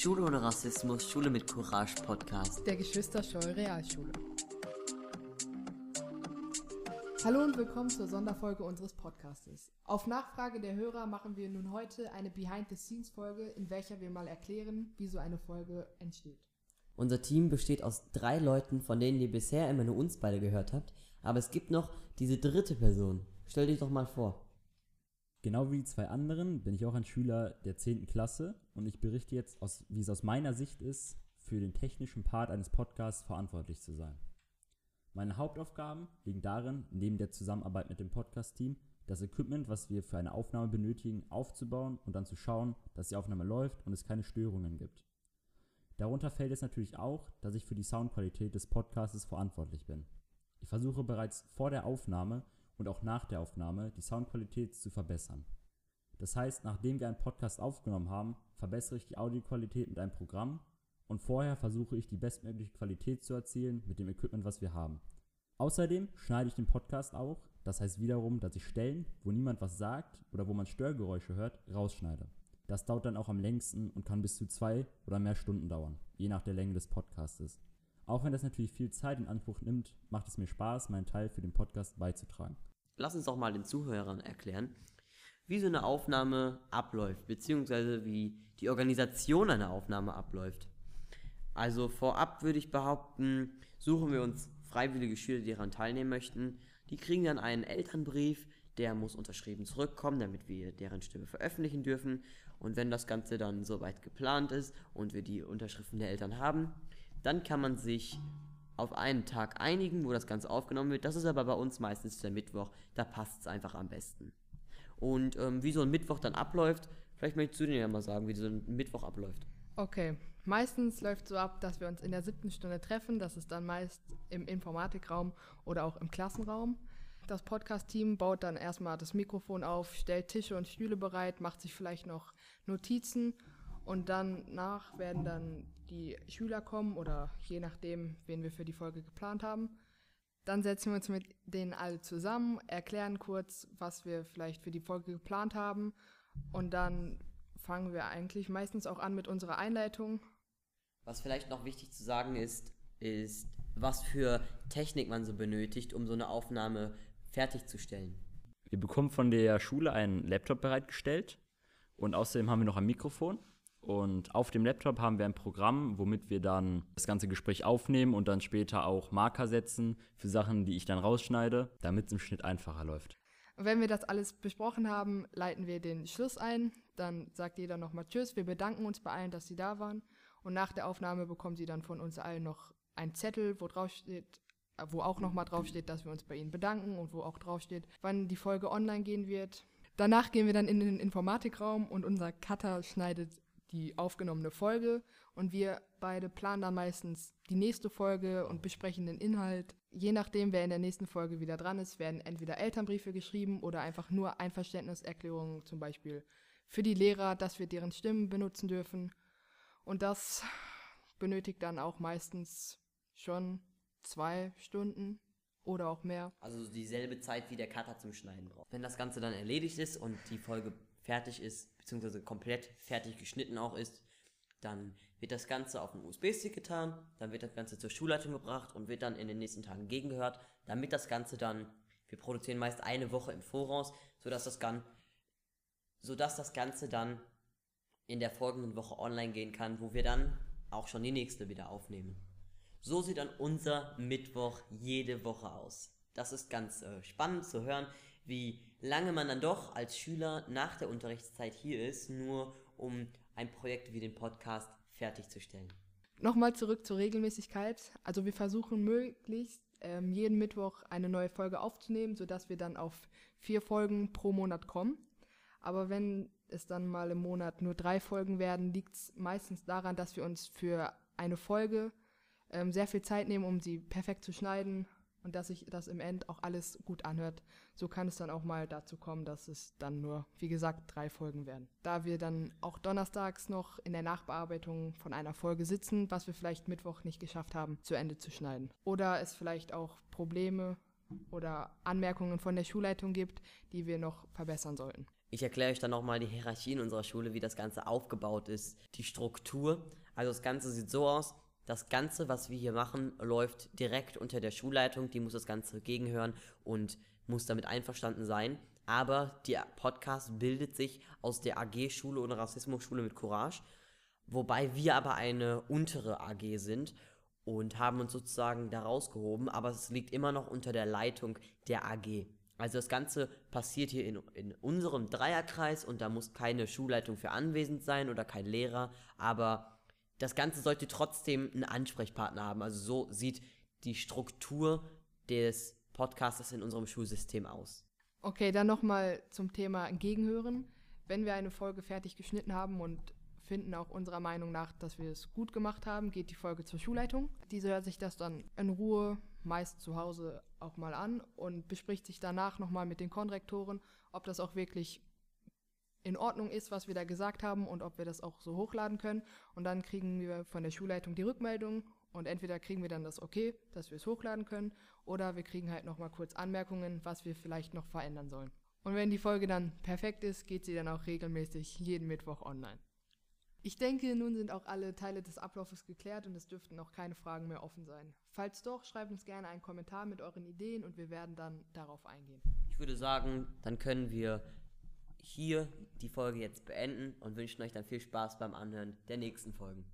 Schule ohne Rassismus, Schule mit Courage Podcast. Der Geschwisterscheu Realschule. Hallo und willkommen zur Sonderfolge unseres Podcastes. Auf Nachfrage der Hörer machen wir nun heute eine Behind-the-Scenes-Folge, in welcher wir mal erklären, wie so eine Folge entsteht. Unser Team besteht aus drei Leuten, von denen ihr bisher immer nur uns beide gehört habt. Aber es gibt noch diese dritte Person. Stell dich doch mal vor. Genau wie die zwei anderen bin ich auch ein Schüler der 10. Klasse und ich berichte jetzt, aus, wie es aus meiner Sicht ist, für den technischen Part eines Podcasts verantwortlich zu sein. Meine Hauptaufgaben liegen darin, neben der Zusammenarbeit mit dem Podcast-Team, das Equipment, was wir für eine Aufnahme benötigen, aufzubauen und dann zu schauen, dass die Aufnahme läuft und es keine Störungen gibt. Darunter fällt es natürlich auch, dass ich für die Soundqualität des Podcasts verantwortlich bin. Ich versuche bereits vor der Aufnahme und auch nach der Aufnahme die Soundqualität zu verbessern. Das heißt, nachdem wir einen Podcast aufgenommen haben, verbessere ich die Audioqualität mit einem Programm und vorher versuche ich die bestmögliche Qualität zu erzielen mit dem Equipment, was wir haben. Außerdem schneide ich den Podcast auch, das heißt wiederum, dass ich Stellen, wo niemand was sagt oder wo man Störgeräusche hört, rausschneide. Das dauert dann auch am längsten und kann bis zu zwei oder mehr Stunden dauern, je nach der Länge des Podcastes. Auch wenn das natürlich viel Zeit in Anspruch nimmt, macht es mir Spaß, meinen Teil für den Podcast beizutragen. Lass uns doch mal den Zuhörern erklären, wie so eine Aufnahme abläuft, beziehungsweise wie die Organisation einer Aufnahme abläuft. Also vorab würde ich behaupten, suchen wir uns freiwillige Schüler, die daran teilnehmen möchten. Die kriegen dann einen Elternbrief, der muss unterschrieben zurückkommen, damit wir deren Stimme veröffentlichen dürfen. Und wenn das Ganze dann soweit geplant ist und wir die Unterschriften der Eltern haben, dann kann man sich auf einen Tag einigen, wo das Ganze aufgenommen wird. Das ist aber bei uns meistens der Mittwoch. Da passt es einfach am besten. Und ähm, wie so ein Mittwoch dann abläuft, vielleicht möchtest du dir ja mal sagen, wie so ein Mittwoch abläuft. Okay, meistens läuft so ab, dass wir uns in der siebten Stunde treffen. Das ist dann meist im Informatikraum oder auch im Klassenraum. Das Podcast-Team baut dann erstmal das Mikrofon auf, stellt Tische und Stühle bereit, macht sich vielleicht noch Notizen und danach werden dann die Schüler kommen oder je nachdem, wen wir für die Folge geplant haben. Dann setzen wir uns mit denen alle zusammen, erklären kurz, was wir vielleicht für die Folge geplant haben und dann fangen wir eigentlich meistens auch an mit unserer Einleitung. Was vielleicht noch wichtig zu sagen ist, ist, was für Technik man so benötigt, um so eine Aufnahme fertigzustellen. Wir bekommen von der Schule einen Laptop bereitgestellt und außerdem haben wir noch ein Mikrofon. Und auf dem Laptop haben wir ein Programm, womit wir dann das ganze Gespräch aufnehmen und dann später auch Marker setzen für Sachen, die ich dann rausschneide, damit es im Schnitt einfacher läuft. wenn wir das alles besprochen haben, leiten wir den Schluss ein. Dann sagt jeder nochmal Tschüss. Wir bedanken uns bei allen, dass sie da waren. Und nach der Aufnahme bekommen sie dann von uns allen noch einen Zettel, wo drauf steht, wo auch nochmal drauf steht, dass wir uns bei ihnen bedanken und wo auch drauf steht, wann die Folge online gehen wird. Danach gehen wir dann in den Informatikraum und unser Cutter schneidet die aufgenommene Folge und wir beide planen dann meistens die nächste Folge und besprechen den Inhalt. Je nachdem, wer in der nächsten Folge wieder dran ist, werden entweder Elternbriefe geschrieben oder einfach nur Einverständniserklärungen, zum Beispiel für die Lehrer, dass wir deren Stimmen benutzen dürfen. Und das benötigt dann auch meistens schon zwei Stunden oder auch mehr. Also dieselbe Zeit wie der Cutter zum Schneiden braucht. Wenn das Ganze dann erledigt ist und die Folge fertig ist, beziehungsweise komplett fertig geschnitten auch ist, dann wird das Ganze auf einen USB-Stick getan, dann wird das Ganze zur Schulleitung gebracht und wird dann in den nächsten Tagen gegengehört, damit das Ganze dann, wir produzieren meist eine Woche im Voraus, sodass das, Gan sodass das Ganze dann in der folgenden Woche online gehen kann, wo wir dann auch schon die nächste wieder aufnehmen. So sieht dann unser Mittwoch jede Woche aus. Das ist ganz äh, spannend zu hören, wie lange man dann doch als Schüler nach der Unterrichtszeit hier ist, nur um ein Projekt wie den Podcast fertigzustellen. Nochmal zurück zur Regelmäßigkeit. Also wir versuchen möglichst ähm, jeden Mittwoch eine neue Folge aufzunehmen, sodass wir dann auf vier Folgen pro Monat kommen. Aber wenn es dann mal im Monat nur drei Folgen werden, liegt es meistens daran, dass wir uns für eine Folge ähm, sehr viel Zeit nehmen, um sie perfekt zu schneiden und dass sich das im End auch alles gut anhört. So kann es dann auch mal dazu kommen, dass es dann nur, wie gesagt, drei Folgen werden. Da wir dann auch donnerstags noch in der Nachbearbeitung von einer Folge sitzen, was wir vielleicht Mittwoch nicht geschafft haben, zu Ende zu schneiden. Oder es vielleicht auch Probleme oder Anmerkungen von der Schulleitung gibt, die wir noch verbessern sollten. Ich erkläre euch dann nochmal die Hierarchie in unserer Schule, wie das Ganze aufgebaut ist, die Struktur. Also das Ganze sieht so aus, das Ganze, was wir hier machen, läuft direkt unter der Schulleitung, die muss das Ganze gegenhören und muss damit einverstanden sein. Aber der Podcast bildet sich aus der AG-Schule und Rassismus-Schule mit Courage, wobei wir aber eine untere AG sind und haben uns sozusagen da rausgehoben, aber es liegt immer noch unter der Leitung der AG. Also das Ganze passiert hier in, in unserem Dreierkreis und da muss keine Schulleitung für anwesend sein oder kein Lehrer, aber das Ganze sollte trotzdem einen Ansprechpartner haben. Also so sieht die Struktur des Podcastes in unserem Schulsystem aus. Okay, dann nochmal zum Thema Gegenhören. Wenn wir eine Folge fertig geschnitten haben und finden auch unserer Meinung nach, dass wir es gut gemacht haben, geht die Folge zur Schulleitung. Diese hört sich das dann in Ruhe, meist zu Hause auch mal an und bespricht sich danach nochmal mit den Konrektoren, ob das auch wirklich in Ordnung ist, was wir da gesagt haben und ob wir das auch so hochladen können. Und dann kriegen wir von der Schulleitung die Rückmeldung und entweder kriegen wir dann das Okay, dass wir es hochladen können, oder wir kriegen halt nochmal kurz Anmerkungen, was wir vielleicht noch verändern sollen. Und wenn die Folge dann perfekt ist, geht sie dann auch regelmäßig jeden Mittwoch online. Ich denke, nun sind auch alle Teile des Ablaufes geklärt und es dürften noch keine Fragen mehr offen sein. Falls doch, schreibt uns gerne einen Kommentar mit euren Ideen und wir werden dann darauf eingehen. Ich würde sagen, dann können wir hier die Folge jetzt beenden und wünschen euch dann viel Spaß beim Anhören der nächsten Folgen.